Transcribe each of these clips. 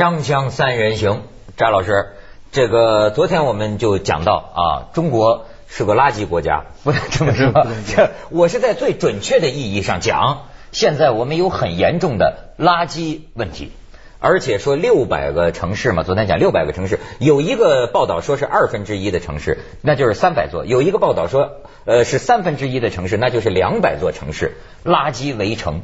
锵锵三人行，张老师，这个昨天我们就讲到啊，中国是个垃圾国家，不能这么说。这 我是在最准确的意义上讲，现在我们有很严重的垃圾问题，而且说六百个城市嘛，昨天讲六百个城市，有一个报道说是二分之一的城市，那就是三百座；有一个报道说，呃，是三分之一的城市，那就是两百座城市，垃圾围城，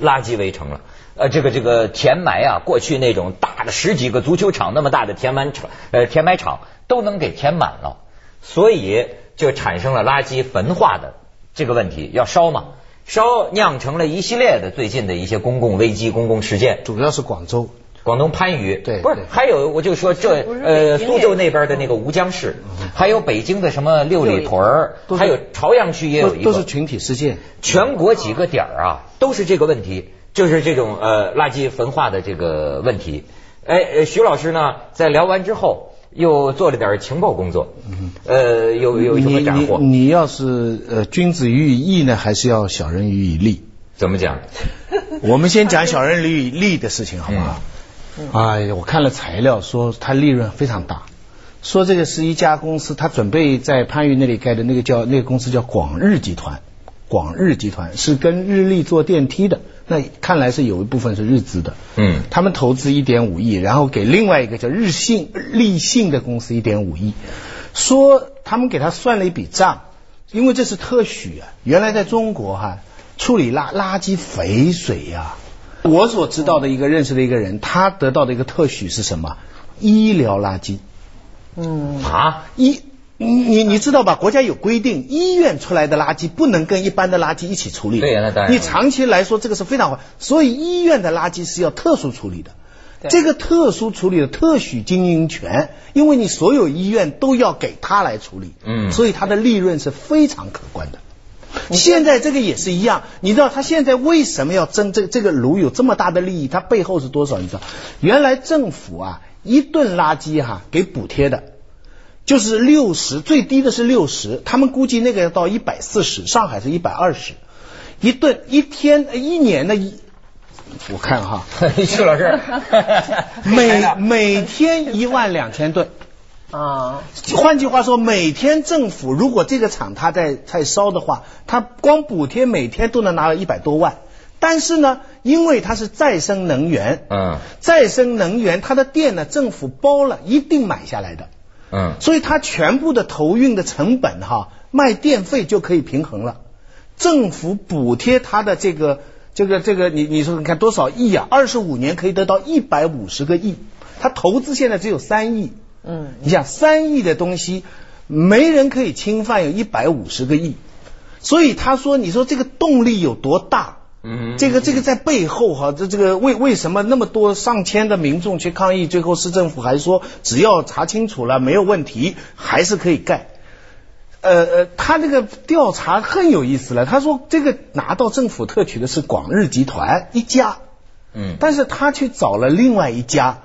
垃圾围城了。呃，这个这个填埋啊，过去那种大的十几个足球场那么大的填埋场，呃，填埋场都能给填满了，所以就产生了垃圾焚化的这个问题，要烧嘛，烧酿成了一系列的最近的一些公共危机、公共事件。主要是广州，广东番禺，对，不是还有我就说这呃苏州那边的那个吴江市，还有北京的什么六里屯儿，还有朝阳区也有一个，都是群体事件，全国几个点儿啊都是这个问题。就是这种呃垃圾焚化的这个问题，哎，徐老师呢在聊完之后又做了点情报工作，呃，有有什么斩获？你你要是呃君子喻以义呢，还是要小人喻以利？怎么讲？我们先讲小人喻以利的事情，好不好？哎呀，我看了材料说它利润非常大，说这个是一家公司，他准备在番禺那里盖的那个叫那个公司叫广日集团，广日集团是跟日立做电梯的。那看来是有一部分是日资的，嗯，他们投资一点五亿，然后给另外一个叫日信立信的公司一点五亿，说他们给他算了一笔账，因为这是特许啊，原来在中国哈处理垃垃圾肥水呀，我所知道的一个认识的一个人，他得到的一个特许是什么？医疗垃圾，嗯啊医。你你你知道吧？国家有规定，医院出来的垃圾不能跟一般的垃圾一起处理。对呀，那当然。你长期来说，这个是非常坏，所以医院的垃圾是要特殊处理的。这个特殊处理的特许经营权，因为你所有医院都要给他来处理。嗯。所以他的利润是非常可观的。现在这个也是一样，你知道他现在为什么要争这这个炉有这么大的利益？它背后是多少？你知道？原来政府啊，一顿垃圾哈给补贴的。就是六十，最低的是六十，他们估计那个要到一百四十，上海是一百二十。一吨，一天一年的一，我看哈，徐老师，每每天一万两千吨啊，换句话说，每天政府如果这个厂它在在烧的话，它光补贴每天都能拿到一百多万，但是呢，因为它是再生能源，嗯，再生能源它的电呢，政府包了一定买下来的。嗯，所以它全部的投运的成本哈，卖电费就可以平衡了。政府补贴它的这个这个这个，你你说你看多少亿啊？二十五年可以得到一百五十个亿，它投资现在只有三亿。嗯，你想三亿的东西，没人可以侵犯，有一百五十个亿，所以他说，你说这个动力有多大？嗯，这个这个在背后哈，这这个为为什么那么多上千的民众去抗议，最后市政府还说只要查清楚了没有问题，还是可以盖。呃呃，他这个调查很有意思了，他说这个拿到政府特许的是广日集团一家，嗯，但是他去找了另外一家，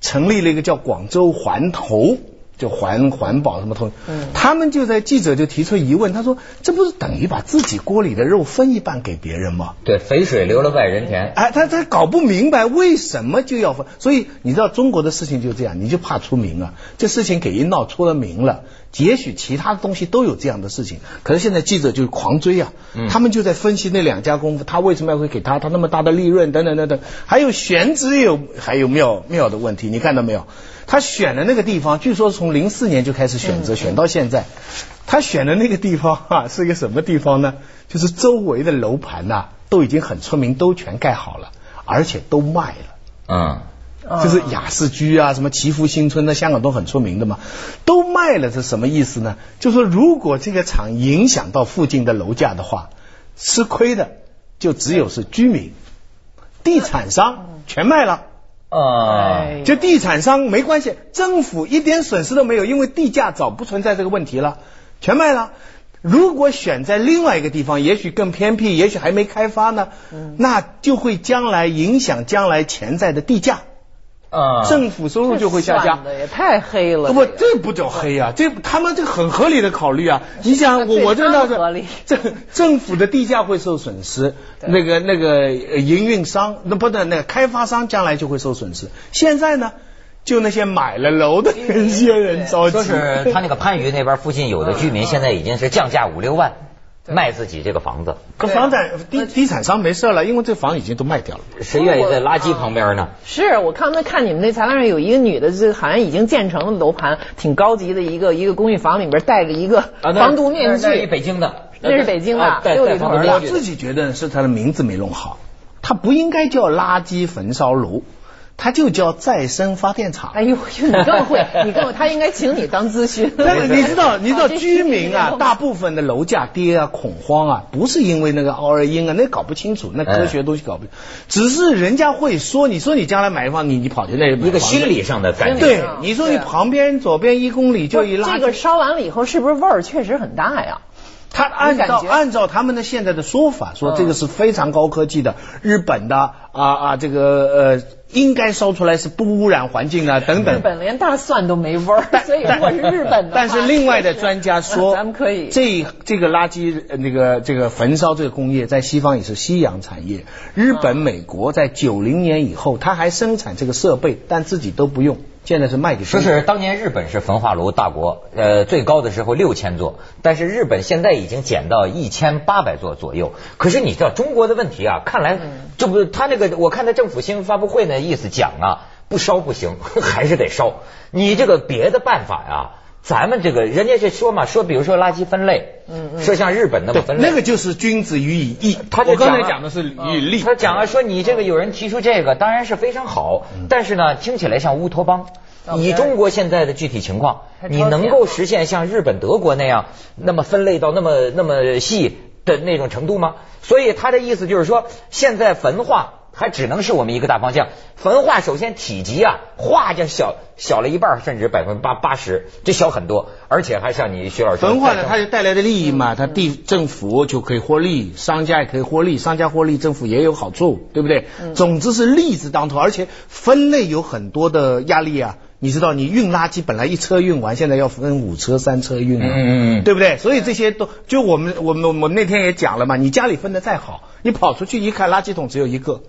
成立了一个叫广州环投。就环环保什么通，嗯，他们就在记者就提出疑问，他说这不是等于把自己锅里的肉分一半给别人吗？对，肥水流了外人田。哎，他他搞不明白为什么就要分，所以你知道中国的事情就这样，你就怕出名啊，这事情给一闹出了名了，也许其他的东西都有这样的事情，可是现在记者就狂追啊，他们就在分析那两家公司，他为什么要会给他他那么大的利润等等等等，还有选址有还有妙妙的问题，你看到没有？他选的那个地方，据说从零四年就开始选择，选到现在。他选的那个地方啊，是一个什么地方呢？就是周围的楼盘呐，都已经很出名，都全盖好了，而且都卖了。嗯，就是雅士居啊，什么祈福新村，在香港都很出名的嘛，都卖了。是什么意思呢？就说如果这个厂影响到附近的楼价的话，吃亏的就只有是居民，地产商全卖了。啊，就地产商没关系，政府一点损失都没有，因为地价早不存在这个问题了，全卖了。如果选在另外一个地方，也许更偏僻，也许还没开发呢，那就会将来影响将来潜在的地价。啊，政府收入就会下降。也太黑了。不，这不叫黑啊，这他们这很合理的考虑啊。你想，我我这那个政 政府的地价会受损失，那个那个营运商那不对那个开发商将来就会受损失。现在呢，就那些买了楼的那些人着急。说是他那个番禺那边附近有的居民现在已经是降价五六万。卖自己这个房子，可房产地地产商没事了，因为这房已经都卖掉了。谁愿意在垃圾旁边呢？是我刚才看你们那材料上有一个女的，这好像已经建成的楼盘，挺高级的一个一个公寓房里边戴着一个防毒面具。那是北京的，那是北京的。我自己觉得是他的名字没弄好，他不应该叫垃圾焚烧炉。它就叫再生发电厂。哎呦，你更会，你更他应该请你当咨询。但是你知道，你知道居民啊，大部分的楼价跌啊，恐慌啊，不是因为那个奥尔因啊，那搞不清楚，那科学东西搞不，只是人家会说，你说你将来买房，你你跑去那一个心理上的感觉。对，你说你旁边左边一公里就一拉。这个烧完了以后，是不是味儿确实很大呀？他按照按照他们的现在的说法，说这个是非常高科技的，日本的啊啊这个呃。应该烧出来是不污染环境啊，等等。日本连大蒜都没味儿，所以如果是日本的。但是另外的专家说，咱们可以这这个垃圾那个这个焚烧这个工业在西方也是夕阳产业。日本、美国在九零年以后，它还生产这个设备，但自己都不用。现在是卖给就是当年日本是焚化炉大国，呃，最高的时候六千座，但是日本现在已经减到一千八百座左右。可是你知道中国的问题啊，看来这不他那个我看他政府新闻发布会那意思讲啊，不烧不行，还是得烧。你这个别的办法呀？咱们这个人家是说嘛，说比如说垃圾分类，嗯嗯，说像日本那么分类，那个就是君子予以义。他我刚才讲的是以利。他讲啊，说你这个有人提出这个，当然是非常好，但是呢，听起来像乌托邦。以中国现在的具体情况，你能够实现像日本、德国那样那么分类到那么那么细的那种程度吗？所以他的意思就是说，现在焚化。还只能是我们一个大方向。焚化首先体积啊，化就小小了一半，甚至百分之八八十，这小很多。而且还像你徐老师，焚化呢，它就带来的利益嘛，它地政府就可以获利，商家也可以获利，商家获利，政府也有好处，对不对？总之是利字当头。而且分类有很多的压力啊，你知道，你运垃圾本来一车运完，现在要分五车、三车运，嗯嗯，对不对？所以这些都就我们我们我那天也讲了嘛，你家里分的再好，你跑出去一看，垃圾桶只有一个。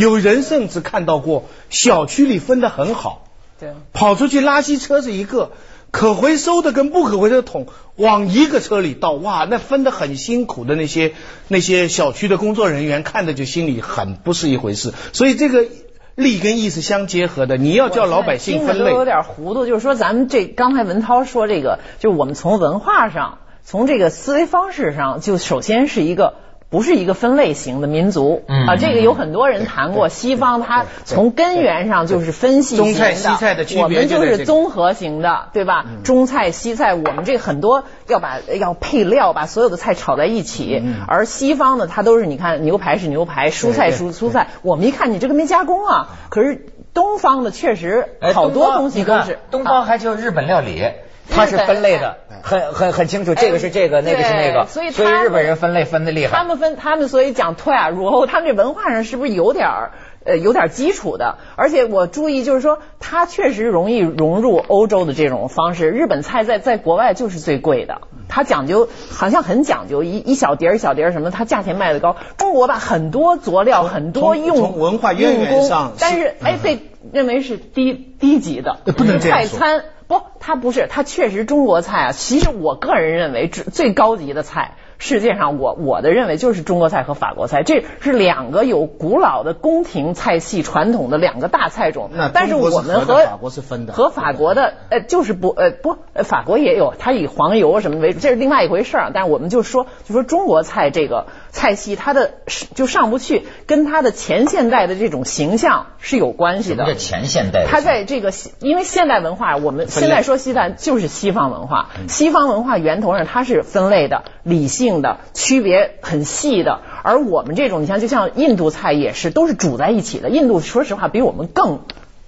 有人甚至看到过小区里分得很好，对，跑出去垃圾车是一个，可回收的跟不可回收的桶往一个车里倒，哇，那分的很辛苦的那些那些小区的工作人员看的就心里很不是一回事，所以这个利跟义是相结合的，你要叫老百姓分类，有点糊涂，就是说咱们这刚才文涛说这个，就是我们从文化上，从这个思维方式上，就首先是一个。不是一个分类型的民族啊，这个有很多人谈过。西方它从根源上就是分析型的，我们就是综合型的，对吧？中菜西菜，我们这很多要把要配料，把所有的菜炒在一起。而西方呢，它都是你看牛排是牛排，蔬菜蔬蔬菜。我们一看你这个没加工啊，可是东方的确实好多东西都是。东方还叫日本料理。它是分类的，很很很清楚，这个是这个，那个是那个，所以所以日本人分类分的厉害。他们分，他们所以讲退啊入欧，他们这文化上是不是有点儿呃有点基础的？而且我注意就是说，它确实容易融入欧洲的这种方式。日本菜在在国外就是最贵的，它讲究好像很讲究，一一小碟一小碟儿什么，它价钱卖的高。中国吧，很多佐料，很多用从文化渊源上，但是哎被认为是低低级的，不能快餐。不，它不是，它确实中国菜啊。其实我个人认为，最最高级的菜。世界上，我我的认为就是中国菜和法国菜，这是两个有古老的宫廷菜系传统的两个大菜种。但是我们和法国是分的，和法国的呃就是不呃不，法国也有，它以黄油什么为主，这是另外一回事儿。但是我们就说就说中国菜这个菜系，它的就上不去，跟它的前现代的这种形象是有关系的。前现代？它在这个因为现代文化，我们现在说西餐就是西方文化，西方文化源头上它是分类的，理性。的区别很细的，而我们这种，你像就像印度菜也是，都是煮在一起的。印度说实话比我们更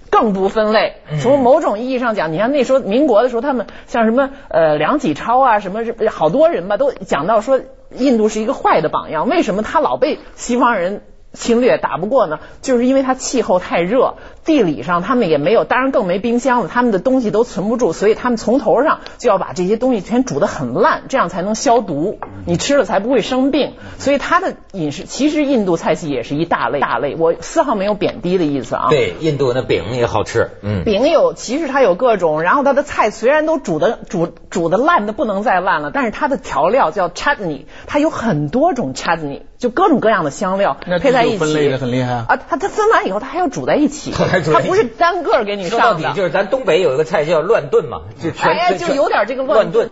更不分类。从某种意义上讲，你看那时候民国的时候，他们像什么呃梁启超啊，什么好多人吧，都讲到说印度是一个坏的榜样。为什么他老被西方人侵略打不过呢？就是因为它气候太热，地理上他们也没有，当然更没冰箱了，他们的东西都存不住，所以他们从头上就要把这些东西全煮得很烂，这样才能消毒，你吃了才不会生病。所以它的饮食其实印度菜系也是一大类大类，我丝毫没有贬低的意思啊。对，印度那饼也好吃，嗯，饼有，其实它有各种，然后它的菜虽然都煮的煮煮的烂的不能再烂了，但是它的调料叫 chutney，它有很多种 chutney。就各种各样的香料配在一起，分类的很厉害啊！它它分完以后，它还要煮在一起，它不是单个给你上的。说到底就是咱东北有一个菜叫乱炖嘛，就全就有点这个乱炖。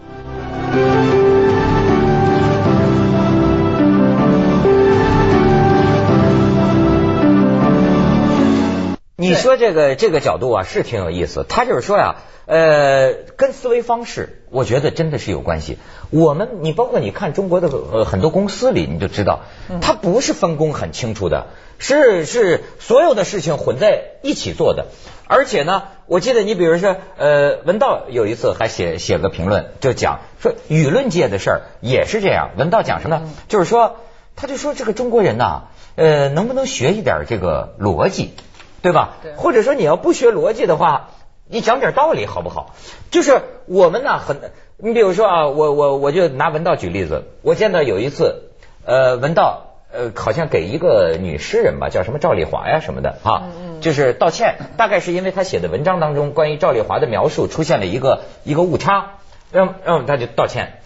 你说这个这个角度啊是挺有意思，他就是说呀。呃，跟思维方式，我觉得真的是有关系。我们，你包括你看中国的呃很多公司里，你就知道，它不是分工很清楚的，是是所有的事情混在一起做的。而且呢，我记得你比如说，呃，文道有一次还写写个评论，就讲说舆论界的事儿也是这样。文道讲什么？就是说，他就说这个中国人呐，呃，能不能学一点这个逻辑，对吧？或者说你要不学逻辑的话。你讲点道理好不好？就是我们呢，很，你比如说啊，我我我就拿文道举例子，我见到有一次，呃，文道呃，好像给一个女诗人吧，叫什么赵丽华呀什么的啊，就是道歉，大概是因为他写的文章当中关于赵丽华的描述出现了一个一个误差，让让他就道歉。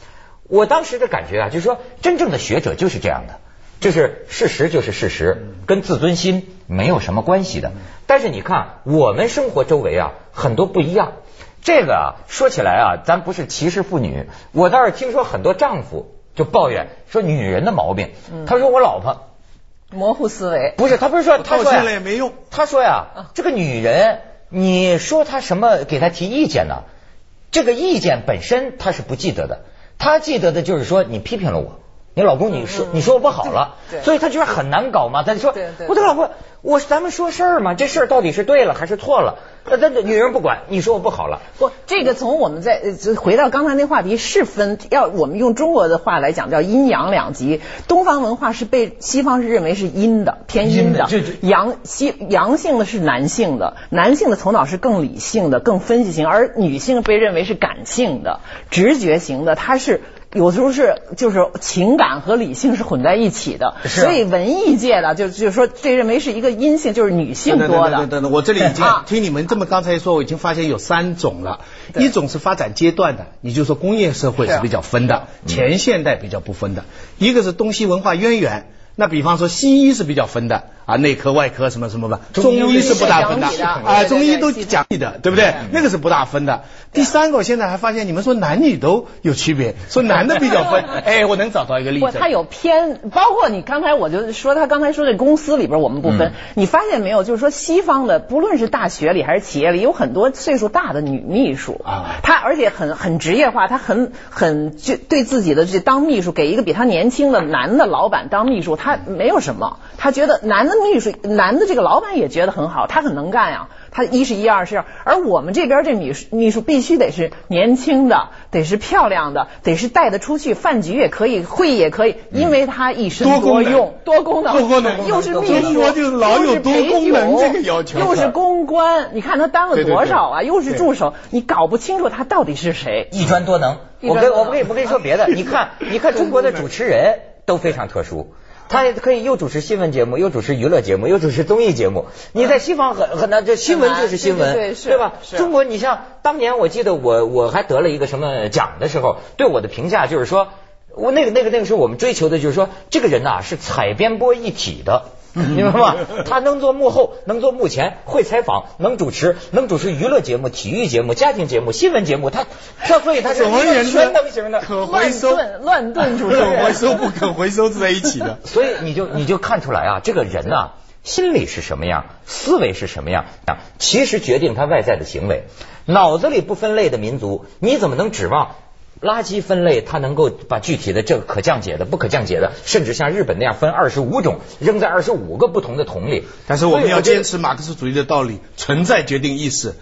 我当时的感觉啊，就是说真正的学者就是这样的。就是事实就是事实，跟自尊心没有什么关系的。但是你看，我们生活周围啊，很多不一样。这个啊，说起来啊，咱不是歧视妇女，我倒是听说很多丈夫就抱怨说女人的毛病。他说我老婆模糊思维，不是他不是说他说呀也没用。他说呀，这个女人，你说她什么给她提意见呢？这个意见本身她是不记得的，她记得的就是说你批评了我。你老公，你说你说我不好了，所以他觉得很难搞嘛。他就说，我的老婆，我咱们说事儿嘛，这事儿到底是对了还是错了？那那女人不管，你说我不好了。不，这个从我们在回到刚才那话题，是分要我们用中国的话来讲，叫阴阳两极。东方文化是被西方是认为是阴的，偏阴的。阳西阳性的是男性的，男性的头脑是更理性的、更分析型，而女性被认为是感性的、直觉型的，它是。有时候是就是情感和理性是混在一起的，所以文艺界的就就是说这认为是一个阴性，就是女性多的。等等等，我这里已经听你们这么刚才说，我已经发现有三种了。一种是发展阶段的，你就说工业社会是比较分的，前现代比较不分的。一个是东西文化渊源。那比方说西医是比较分的啊，内科外科什么什么吧，中医是不大分的啊，中医都讲你的，对不对？那个是不大分的。第三个，我现在还发现你们说男女都有区别，说男的比较分，哎，我能找到一个例子。他有偏，包括你刚才我就说他刚才说这公司里边我们不分，你发现没有？就是说西方的不论是大学里还是企业里，有很多岁数大的女秘书啊，他而且很很职业化，她很很就对自己的这当秘书给一个比她年轻的男的老板当秘书。她没有什么，她觉得男的秘书，男的这个老板也觉得很好，他很能干呀。他一是一二是二，而我们这边这秘书秘书必须得是年轻的，得是漂亮的，得是带得出去，饭局也可以，会议也可以，因为他一身多用，多功能，多功能，又是秘书，就老有多功能这个要求，又是公关，你看他当了多少啊？又是助手，你搞不清楚他到底是谁，一专多能。我跟我不跟你不跟你说别的，你看你看中国的主持人都非常特殊。他也可以又主持新闻节目，又主持娱乐节目，又主持综艺节目。你在西方很很难，这新闻就是新闻，对吧？中国，你像当年我记得我我还得了一个什么奖的时候，对我的评价就是说，我那个那个那个时候我们追求的就是说，这个人呐是采编播一体的。明白吗？他能做幕后，能做幕前，会采访，能主持，能主持娱乐节目、体育节目、家庭节目、新闻节目。他，他所以他是全能型的，可回收、乱炖主持，可回收不可回收在一起的。所以你就你就看出来啊，这个人呐，心里是什么样，思维是什么样啊，其实决定他外在的行为。脑子里不分类的民族，你怎么能指望？垃圾分类，它能够把具体的这个可降解的、不可降解的，甚至像日本那样分二十五种，扔在二十五个不同的桶里。但是我们要坚持马克思主义的道理，存在决定意识。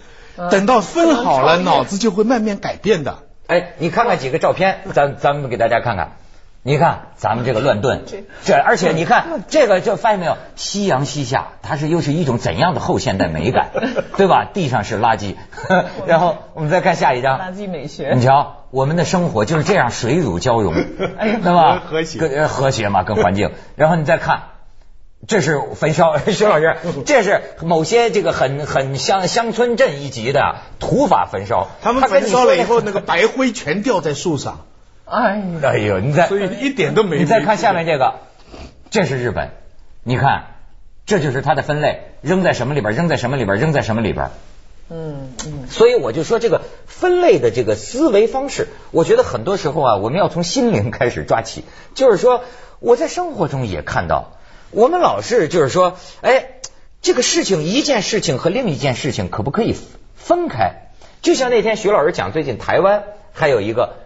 等到分好了，脑子就会慢慢改变的。哎，你看看几个照片，咱咱们给大家看看。你看咱们这个乱炖，这而且你看 这个，就发现没有，夕阳西下，它是又是一种怎样的后现代美感，对吧？地上是垃圾，然后我们再看下一张，垃圾美学。你瞧，我们的生活就是这样水乳交融，对吧？和谐，和谐嘛，跟环境。然后你再看，这是焚烧，徐老师，这是某些这个很很乡乡村镇一级的土法焚烧，他们焚烧了以后，那个白灰全掉在树上。哎哎呦，你再所以一点都没。你再看下面这个，这是日本，你看，这就是它的分类，扔在什么里边，扔在什么里边，扔在什么里边。嗯嗯。所以我就说这个分类的这个思维方式，我觉得很多时候啊，我们要从心灵开始抓起。就是说，我在生活中也看到，我们老是就是说，哎，这个事情一件事情和另一件事情可不可以分开？就像那天徐老师讲，最近台湾还有一个。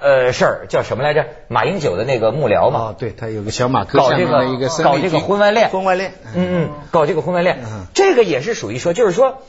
呃，事儿叫什么来着？马英九的那个幕僚嘛。哦，对他有个小马哥搞这个搞这个婚外恋，婚外恋，嗯嗯，搞这个婚外恋，这个也是属于说，就是说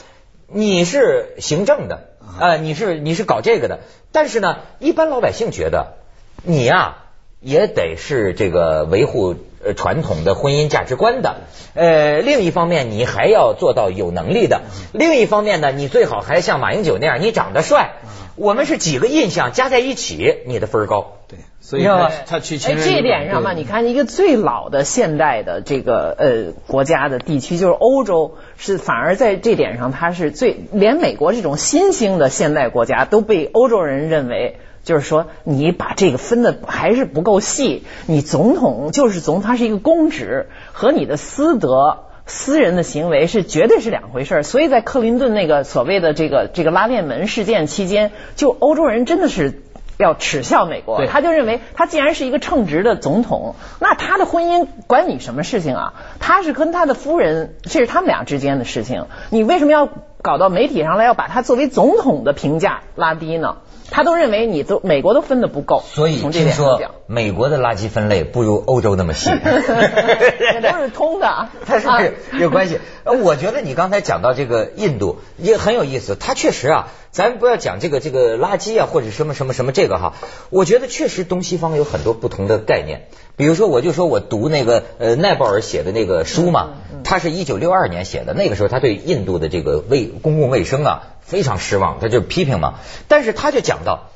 你是行政的啊，你是你是搞这个的，但是呢，一般老百姓觉得你呀也得是这个维护呃传统的婚姻价值观的，呃，另一方面你还要做到有能力的，另一方面呢，你最好还像马英九那样，你长得帅。我们是几个印象加在一起，你的分高。对，所以他他去哎，这点上嘛，你看一个最老的现代的这个呃国家的地区，就是欧洲，是反而在这点上，它是最连美国这种新兴的现代国家都被欧洲人认为，就是说你把这个分的还是不够细，你总统就是总，他是一个公职和你的私德。私人的行为是绝对是两回事儿，所以在克林顿那个所谓的这个这个拉链门事件期间，就欧洲人真的是要耻笑美国，他就认为他既然是一个称职的总统，那他的婚姻管你什么事情啊？他是跟他的夫人，这是他们俩之间的事情，你为什么要搞到媒体上来，要把他作为总统的评价拉低呢？他都认为你都美国都分的不够，所以听说美国的垃圾分类不如欧洲那么细，都是通的，它是有关系。我觉得你刚才讲到这个印度也很有意思，它确实啊，咱不要讲这个这个垃圾啊或者什么什么什么这个哈，我觉得确实东西方有很多不同的概念。比如说，我就说我读那个呃奈保尔写的那个书嘛，他是一九六二年写的，那个时候他对印度的这个卫公共卫生啊。非常失望，他就批评嘛。但是他就讲到，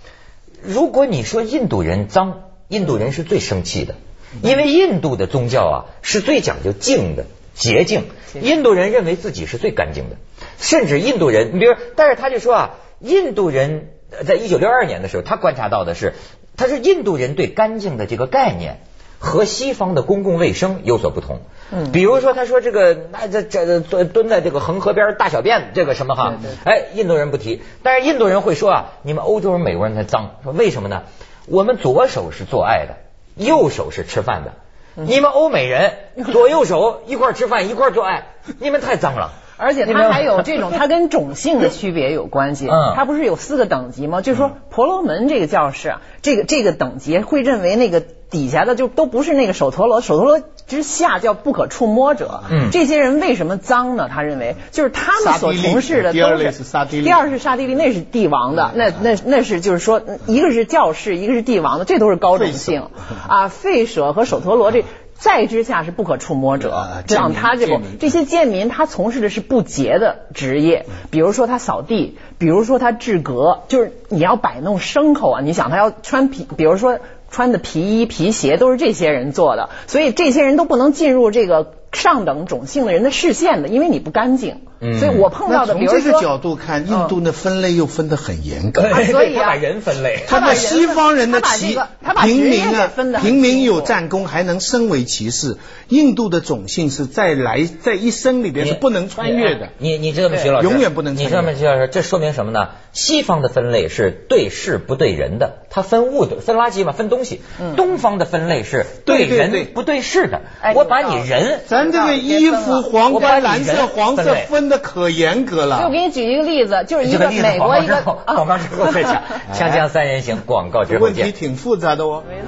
如果你说印度人脏，印度人是最生气的，因为印度的宗教啊是最讲究净的洁净，印度人认为自己是最干净的，甚至印度人，你比如，但是他就说啊，印度人在一九六二年的时候，他观察到的是，他说印度人对干净的这个概念。和西方的公共卫生有所不同，嗯，比如说他说这个那这这蹲蹲在这个恒河边大小便这个什么哈，哎，印度人不提，但是印度人会说啊，你们欧洲人、美国人才脏，说为什么呢？我们左手是做爱的，右手是吃饭的，你们欧美人左右手 一块吃饭一块做爱，你们太脏了。而且它还有 这种，它跟种姓的 区别有关系。嗯，它不是有四个等级吗？就是说，婆罗门这个教士啊，这个这个等级会认为那个底下的就都不是那个首陀罗，首陀罗之下叫不可触摸者。嗯，这些人为什么脏呢？他认为就是他们所从事的都是沙第二是沙地利，那是帝王的，那那那是就是说，一个是教士，一个是帝王的，这都是高种姓啊。吠舍和首陀罗这。再之下是不可触摸者，像他这个这些贱民，他从事的是不洁的职业，比如说他扫地，比如说他制革，就是你要摆弄牲口啊，你想他要穿皮，比如说穿的皮衣皮鞋都是这些人做的，所以这些人都不能进入这个。上等种姓的人的视线的，因为你不干净，所以我碰到的，比如从这个角度看，印度的分类又分得很严格，所以他把人分类，他把西方人的骑平民啊，平民有战功还能升为骑士，印度的种姓是在来在一生里边是不能穿越的。你你知道吗，徐老师？永远不能。你知道吗，徐老师？这说明什么呢？西方的分类是对事不对人的，它分物的，分垃圾嘛，分东西。东方的分类是对人不对事的，我把你人。咱这个衣服黄干蓝色黄色分的可严格了。就给你举一个例子，就是一个美国一个广告之后再讲，锵锵三人行广告之后见。问题挺复杂的哦。没错。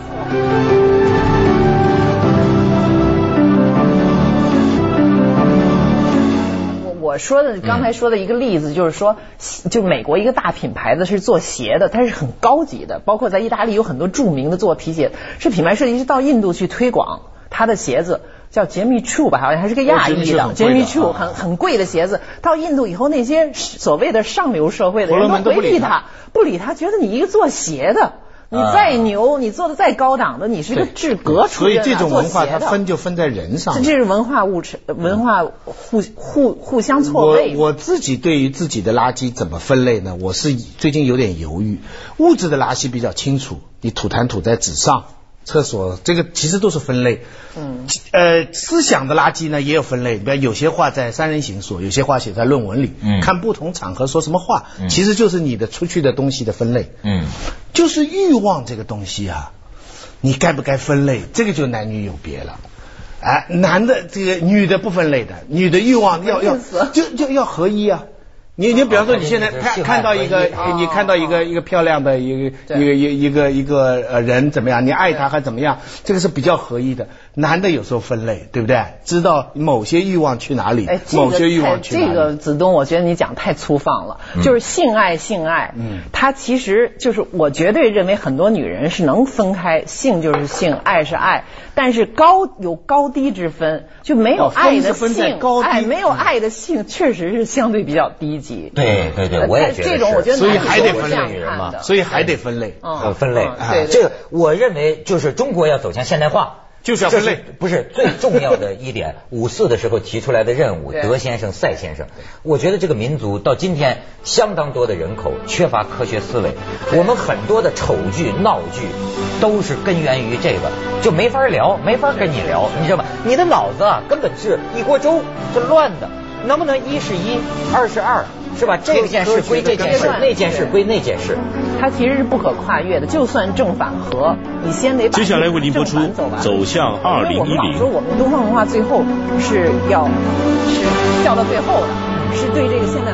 我我我说的刚才说的一个例子，就是说，就美国一个大品牌子是做鞋的，它是很高级的，包括在意大利有很多著名的做皮鞋，是品牌设计师到印度去推广他的鞋子。叫杰米 Choo 吧，好像还是个亚裔的杰米 Choo，很很贵的鞋子。到印度以后，那些所谓的上流社会的人都回避他，不理他，觉得你一个做鞋的。你再牛，你做的再高档的，你是个制革出身所以这种文化它分就分在人上。这是文化物质，文化互互互相错位。我我自己对于自己的垃圾怎么分类呢？我是最近有点犹豫。物质的垃圾比较清楚，你吐痰吐在纸上。厕所这个其实都是分类，嗯，呃，思想的垃圾呢也有分类，比如有些话在三人行说，有些话写在论文里，嗯，看不同场合说什么话，其实就是你的出去的东西的分类，嗯，就是欲望这个东西啊，你该不该分类，这个就男女有别了，哎，男的这个女的不分类的，女的欲望要要就就要合一啊。你你比方说你现在看看到一个你看到一个一个漂亮的一个一个一一个一个呃人怎么样？你爱他还怎么样？这个是比较合一的。男的有时候分类，对不对？知道某些欲望去哪里，某些欲望去哪里。这个子东，我觉得你讲太粗放了。就是性爱，性爱，嗯，它其实就是我绝对认为很多女人是能分开，性就是性，爱是爱，但是高有高低之分，就没有爱的性，爱没有爱的性确实是相对比较低级。对对对，我也觉得这种我觉得所以还得分类嘛，所以还得分类，嗯，分类。这个我认为就是中国要走向现代化。就是要分类，不是最重要的一点。五四的时候提出来的任务，德先生、赛先生，我觉得这个民族到今天相当多的人口缺乏科学思维。我们很多的丑剧、闹剧都是根源于这个，就没法聊，没法跟你聊，你知道吗？你的脑子啊，根本是一锅粥，是乱的。能不能一是一，二是二？是吧？这件事归这件事，那件事归那件事，它其实是不可跨越的。就算正反合，你先得把接下来为您播出走向二零一零。说我们东方文化最后是要是掉到最后的，是对这个现代文化。